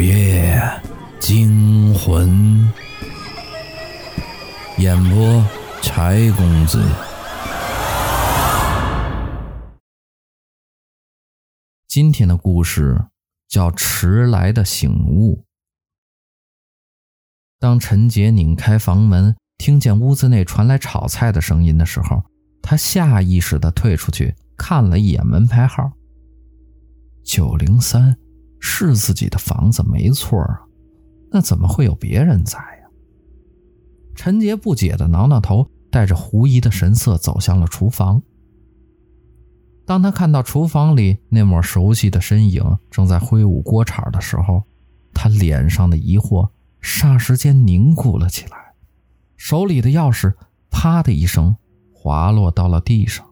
午夜惊魂，演播柴公子。今天的故事叫《迟来的醒悟》。当陈杰拧开房门，听见屋子内传来炒菜的声音的时候，他下意识的退出去看了一眼门牌号。九零三是自己的房子没错啊，那怎么会有别人在呀？陈杰不解地挠挠头，带着狐疑的神色走向了厨房。当他看到厨房里那抹熟悉的身影正在挥舞锅铲的时候，他脸上的疑惑霎时间凝固了起来，手里的钥匙啪的一声滑落到了地上。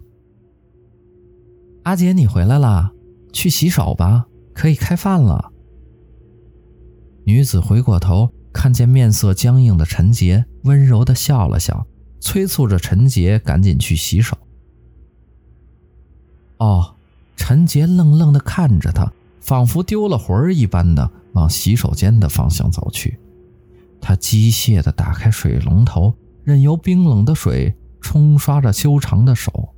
阿杰，你回来了。去洗手吧，可以开饭了。女子回过头，看见面色僵硬的陈杰，温柔的笑了笑，催促着陈杰赶紧去洗手。哦，陈杰愣愣的看着他，仿佛丢了魂儿一般的往洗手间的方向走去。他机械的打开水龙头，任由冰冷的水冲刷着修长的手。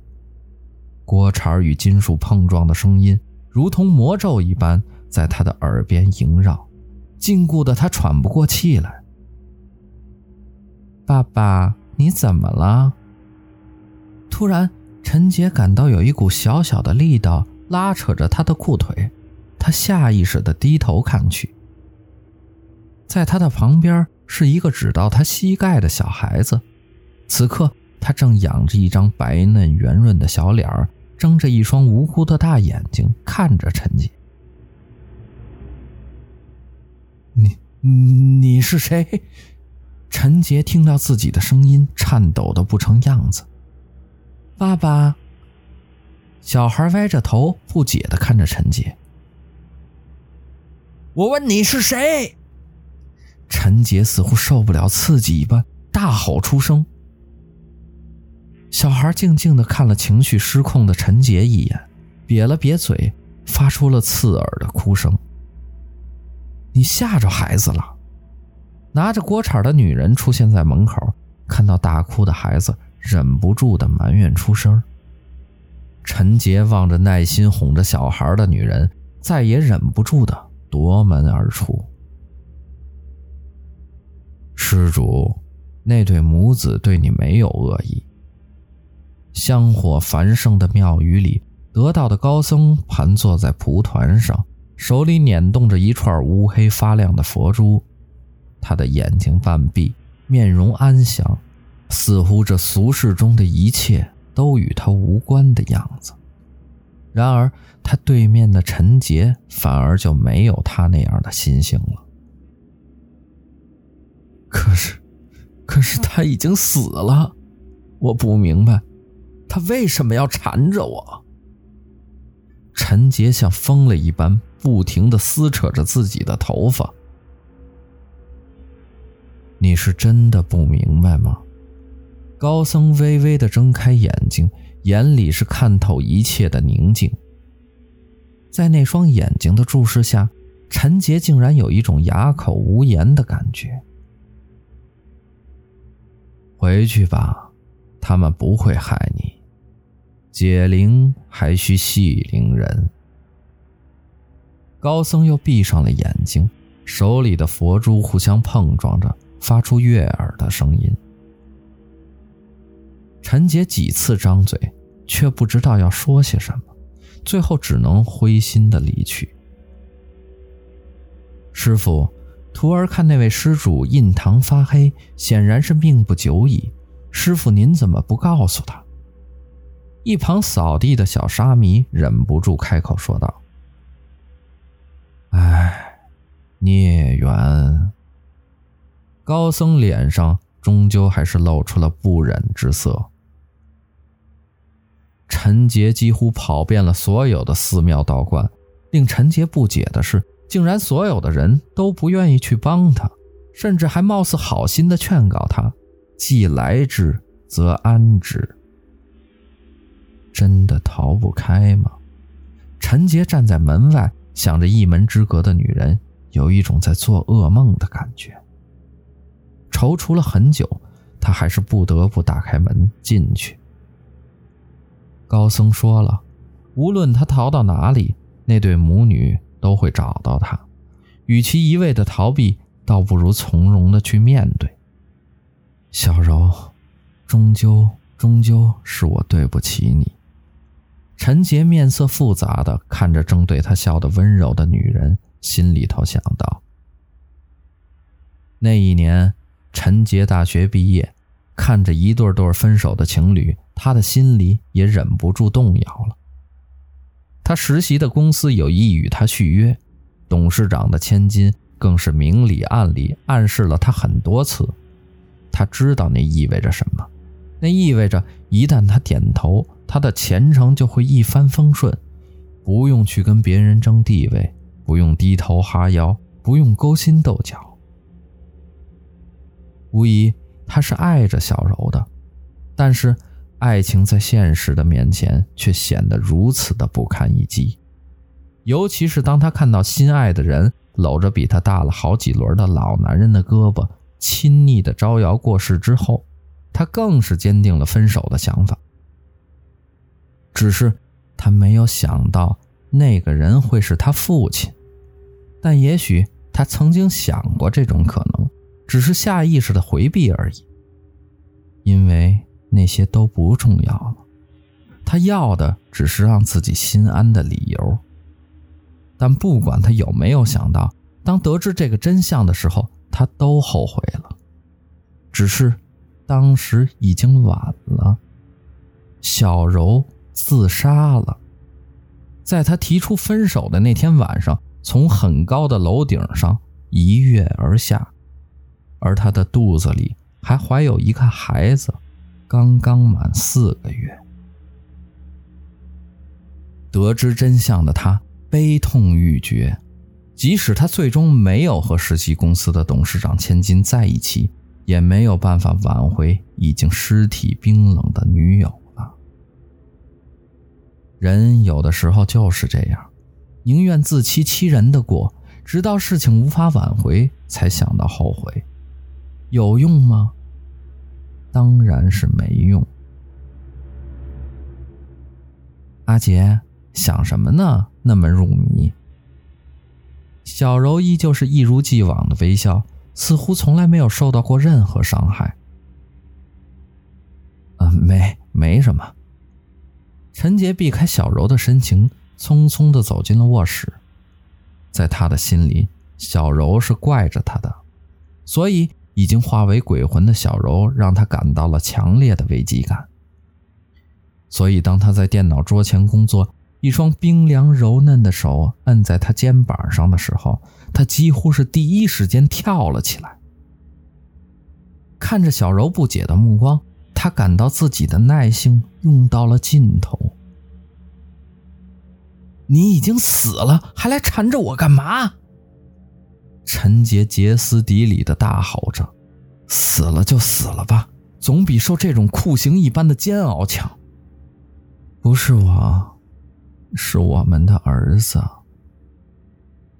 锅铲与金属碰撞的声音。如同魔咒一般，在他的耳边萦绕，禁锢得他喘不过气来。爸爸，你怎么了？突然，陈杰感到有一股小小的力道拉扯着他的裤腿，他下意识地低头看去，在他的旁边是一个只到他膝盖的小孩子，此刻他正仰着一张白嫩圆润的小脸儿。睁着一双无辜的大眼睛看着陈杰，你你是谁？陈杰听到自己的声音，颤抖的不成样子。爸爸，小孩歪着头，不解的看着陈杰。我问你是谁？陈杰似乎受不了刺激一般，大吼出声。小孩静静地看了情绪失控的陈杰一眼，瘪了瘪嘴，发出了刺耳的哭声。你吓着孩子了？拿着锅铲的女人出现在门口，看到大哭的孩子，忍不住的埋怨出声。陈杰望着耐心哄着小孩的女人，再也忍不住的夺门而出。施主，那对母子对你没有恶意。香火繁盛的庙宇里，得道的高僧盘坐在蒲团上，手里捻动着一串乌黑发亮的佛珠。他的眼睛半闭，面容安详，似乎这俗世中的一切都与他无关的样子。然而，他对面的陈杰反而就没有他那样的心性了。可是，可是他已经死了，我不明白。他为什么要缠着我？陈杰像疯了一般，不停的撕扯着自己的头发。你是真的不明白吗？高僧微微的睁开眼睛，眼里是看透一切的宁静。在那双眼睛的注视下，陈杰竟然有一种哑口无言的感觉。回去吧，他们不会害你。解铃还须系铃人。高僧又闭上了眼睛，手里的佛珠互相碰撞着，发出悦耳的声音。陈杰几次张嘴，却不知道要说些什么，最后只能灰心的离去。师傅，徒儿看那位施主印堂发黑，显然是命不久矣。师傅，您怎么不告诉他？一旁扫地的小沙弥忍不住开口说道：“唉，孽缘。”高僧脸上终究还是露出了不忍之色。陈杰几乎跑遍了所有的寺庙道观，令陈杰不解的是，竟然所有的人都不愿意去帮他，甚至还貌似好心的劝告他：“既来之，则安之。”真的逃不开吗？陈杰站在门外，想着一门之隔的女人，有一种在做噩梦的感觉。踌躇了很久，他还是不得不打开门进去。高僧说了，无论他逃到哪里，那对母女都会找到他。与其一味的逃避，倒不如从容的去面对。小柔，终究，终究是我对不起你。陈杰面色复杂的看着正对他笑的温柔的女人，心里头想到：那一年，陈杰大学毕业，看着一对对分手的情侣，他的心里也忍不住动摇了。他实习的公司有意与他续约，董事长的千金更是明里暗里暗示了他很多次。他知道那意味着什么，那意味着一旦他点头，他的前程就会一帆风顺，不用去跟别人争地位，不用低头哈腰，不用勾心斗角。无疑，他是爱着小柔的，但是爱情在现实的面前却显得如此的不堪一击。尤其是当他看到心爱的人搂着比他大了好几轮的老男人的胳膊，亲昵的招摇过市之后，他更是坚定了分手的想法。只是他没有想到那个人会是他父亲，但也许他曾经想过这种可能，只是下意识的回避而已。因为那些都不重要了，他要的只是让自己心安的理由。但不管他有没有想到，当得知这个真相的时候，他都后悔了。只是当时已经晚了，小柔自杀了。在他提出分手的那天晚上，从很高的楼顶上一跃而下，而他的肚子里还怀有一个孩子，刚刚满四个月。得知真相的他。悲痛欲绝，即使他最终没有和实习公司的董事长千金在一起，也没有办法挽回已经尸体冰冷的女友。人有的时候就是这样，宁愿自欺欺人的过，直到事情无法挽回，才想到后悔。有用吗？当然是没用。阿杰。想什么呢？那么入迷。小柔依旧是一如既往的微笑，似乎从来没有受到过任何伤害。啊、没，没什么。陈杰避开小柔的深情，匆匆的走进了卧室。在他的心里，小柔是怪着他的，所以已经化为鬼魂的小柔让他感到了强烈的危机感。所以，当他在电脑桌前工作。一双冰凉柔嫩的手摁在他肩膀上的时候，他几乎是第一时间跳了起来。看着小柔不解的目光，他感到自己的耐性用到了尽头。你已经死了，还来缠着我干嘛？陈杰歇斯底里的大吼着：“死了就死了吧，总比受这种酷刑一般的煎熬强。”不是我。是我们的儿子。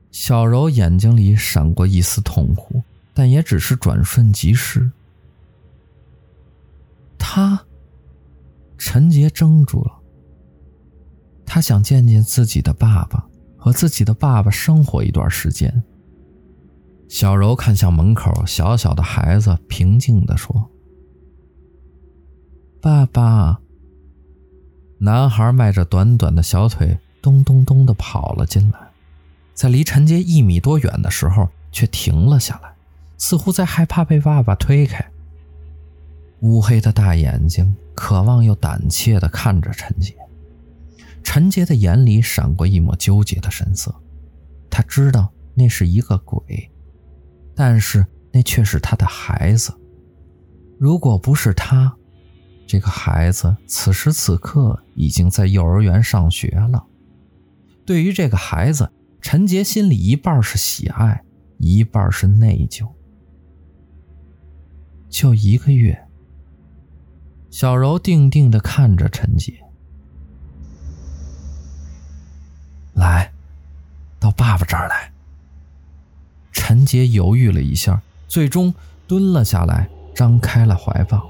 小柔眼睛里闪过一丝痛苦，但也只是转瞬即逝。他，陈杰怔住了。他想见见自己的爸爸，和自己的爸爸生活一段时间。小柔看向门口小小的孩子，平静地说：“爸爸。”男孩迈着短短的小腿，咚咚咚地跑了进来，在离陈杰一米多远的时候，却停了下来，似乎在害怕被爸爸推开。乌黑的大眼睛，渴望又胆怯地看着陈杰。陈杰的眼里闪过一抹纠结的神色，他知道那是一个鬼，但是那却是他的孩子。如果不是他，这个孩子此时此刻已经在幼儿园上学了。对于这个孩子，陈杰心里一半是喜爱，一半是内疚。就一个月，小柔定定地看着陈杰，来，到爸爸这儿来。陈杰犹豫了一下，最终蹲了下来，张开了怀抱。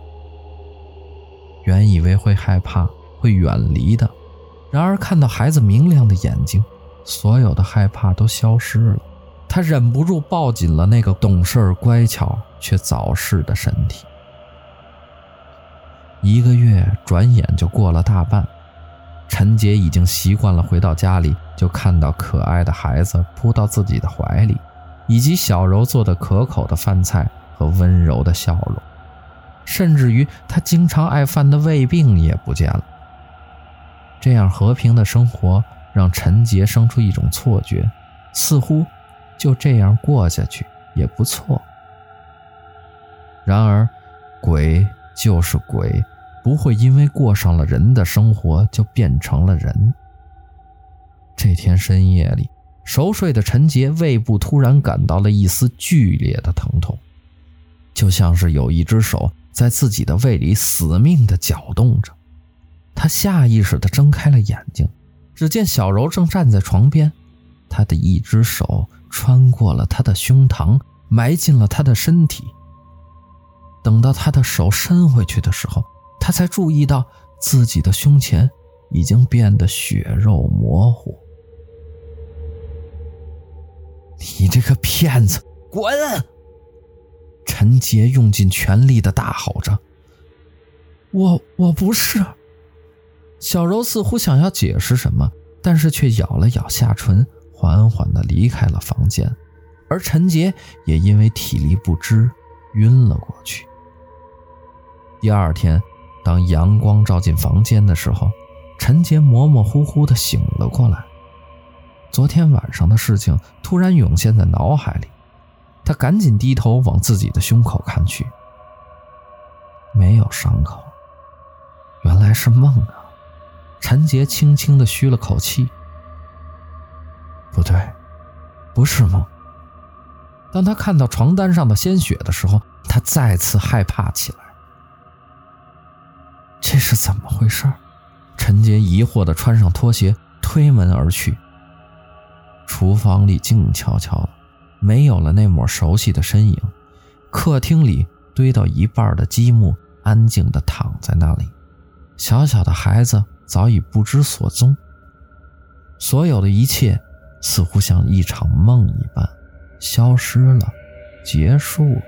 原以为会害怕、会远离的，然而看到孩子明亮的眼睛，所有的害怕都消失了。他忍不住抱紧了那个懂事、乖巧却早逝的身体。一个月转眼就过了大半，陈杰已经习惯了回到家里就看到可爱的孩子扑到自己的怀里，以及小柔做的可口的饭菜和温柔的笑容。甚至于他经常爱犯的胃病也不见了。这样和平的生活让陈杰生出一种错觉，似乎就这样过下去也不错。然而，鬼就是鬼，不会因为过上了人的生活就变成了人。这天深夜里，熟睡的陈杰胃部突然感到了一丝剧烈的疼痛，就像是有一只手。在自己的胃里死命地搅动着，他下意识地睁开了眼睛，只见小柔正站在床边，他的一只手穿过了他的胸膛，埋进了他的身体。等到他的手伸回去的时候，他才注意到自己的胸前已经变得血肉模糊。你这个骗子，滚！陈杰用尽全力的大吼着：“我我不是。”小柔似乎想要解释什么，但是却咬了咬下唇，缓缓的离开了房间。而陈杰也因为体力不支晕了过去。第二天，当阳光照进房间的时候，陈杰模模糊糊的醒了过来。昨天晚上的事情突然涌现在脑海里。他赶紧低头往自己的胸口看去，没有伤口，原来是梦啊！陈杰轻轻地嘘了口气。不对，不是梦。当他看到床单上的鲜血的时候，他再次害怕起来。这是怎么回事？陈杰疑惑地穿上拖鞋，推门而去。厨房里静悄悄的。没有了那抹熟悉的身影，客厅里堆到一半的积木安静地躺在那里，小小的孩子早已不知所踪。所有的一切似乎像一场梦一般，消失了，结束了，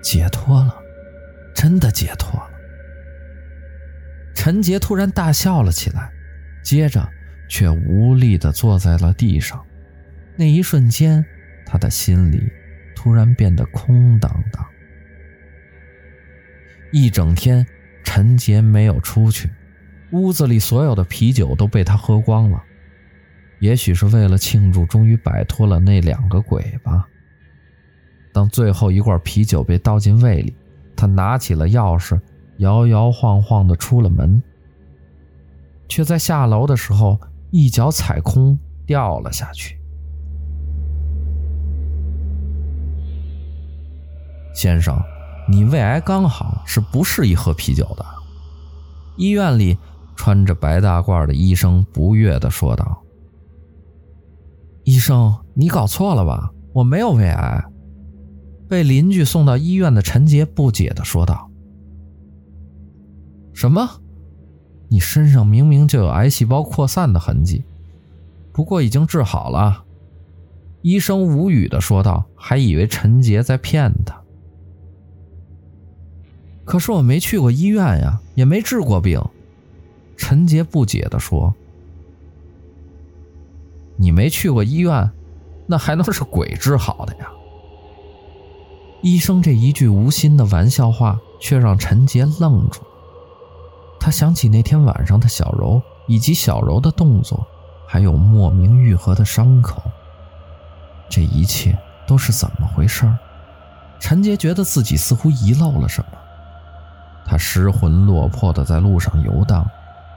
解脱了，真的解脱了。陈杰突然大笑了起来，接着却无力地坐在了地上。那一瞬间，他的心里突然变得空荡荡。一整天，陈杰没有出去，屋子里所有的啤酒都被他喝光了。也许是为了庆祝终于摆脱了那两个鬼吧。当最后一罐啤酒被倒进胃里，他拿起了钥匙，摇摇晃晃地出了门，却在下楼的时候一脚踩空，掉了下去。先生，你胃癌刚好，是不适宜喝啤酒的。医院里穿着白大褂的医生不悦地说道：“医生，你搞错了吧？我没有胃癌。”被邻居送到医院的陈杰不解地说道：“什么？你身上明明就有癌细胞扩散的痕迹，不过已经治好了。”医生无语地说道，还以为陈杰在骗他。可是我没去过医院呀，也没治过病。陈杰不解地说：“你没去过医院，那还能是鬼治好的呀？”医生这一句无心的玩笑话，却让陈杰愣住。他想起那天晚上的小柔，以及小柔的动作，还有莫名愈合的伤口，这一切都是怎么回事？陈杰觉得自己似乎遗漏了什么。他失魂落魄地在路上游荡，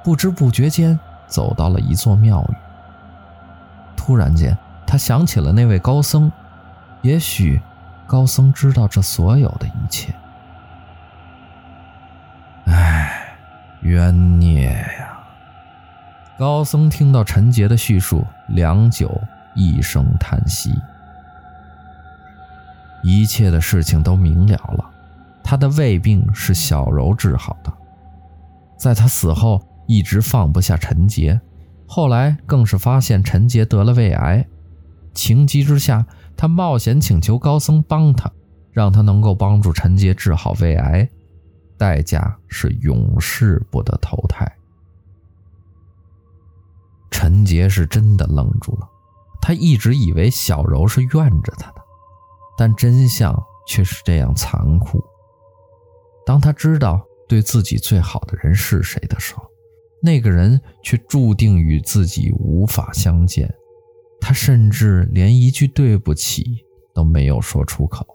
不知不觉间走到了一座庙宇。突然间，他想起了那位高僧，也许高僧知道这所有的一切。唉，冤孽呀！高僧听到陈杰的叙述，良久一声叹息。一切的事情都明了了，他的胃病是小柔治好的，在他死后一直放不下陈杰，后来更是发现陈杰得了胃癌，情急之下，他冒险请求高僧帮他，让他能够帮助陈杰治好胃癌，代价是永世不得投胎。陈杰是真的愣住了，他一直以为小柔是怨着他的，但真相却是这样残酷。当他知道对自己最好的人是谁的时候，那个人却注定与自己无法相见。他甚至连一句对不起都没有说出口。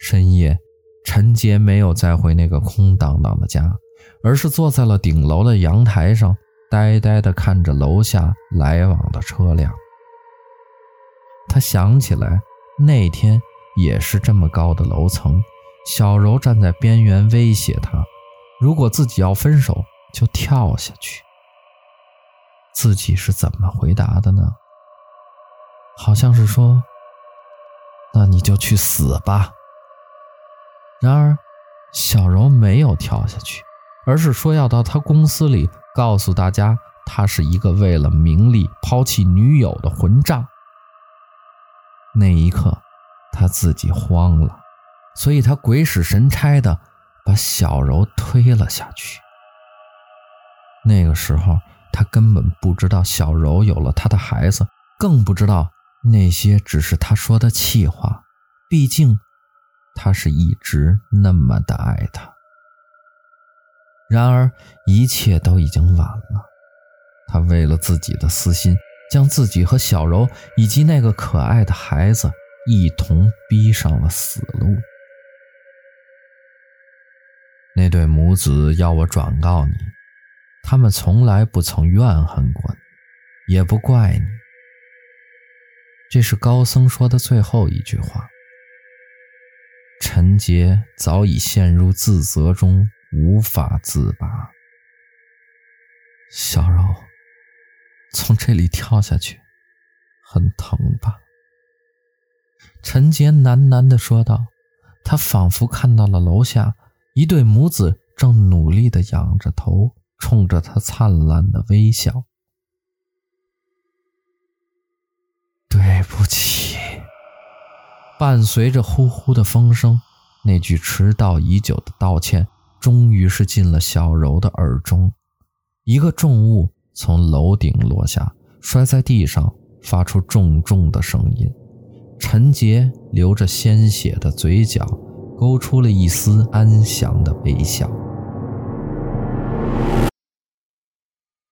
深夜，陈杰没有再回那个空荡荡的家，而是坐在了顶楼的阳台上，呆呆地看着楼下来往的车辆。他想起来，那天也是这么高的楼层，小柔站在边缘威胁他，如果自己要分手，就跳下去。自己是怎么回答的呢？好像是说：“那你就去死吧。”然而，小柔没有跳下去，而是说要到他公司里告诉大家，他是一个为了名利抛弃女友的混账。那一刻，他自己慌了，所以他鬼使神差的把小柔推了下去。那个时候。他根本不知道小柔有了他的孩子，更不知道那些只是他说的气话。毕竟，他是一直那么的爱她。然而，一切都已经晚了。他为了自己的私心，将自己和小柔以及那个可爱的孩子一同逼上了死路。那对母子要我转告你。他们从来不曾怨恨过你，也不怪你。这是高僧说的最后一句话。陈杰早已陷入自责中，无法自拔。小柔，从这里跳下去，很疼吧？陈杰喃喃地说道。他仿佛看到了楼下一对母子正努力地仰着头。冲着他灿烂的微笑，对不起。伴随着呼呼的风声，那句迟到已久的道歉，终于是进了小柔的耳中。一个重物从楼顶落下，摔在地上，发出重重的声音。陈杰流着鲜血的嘴角，勾出了一丝安详的微笑。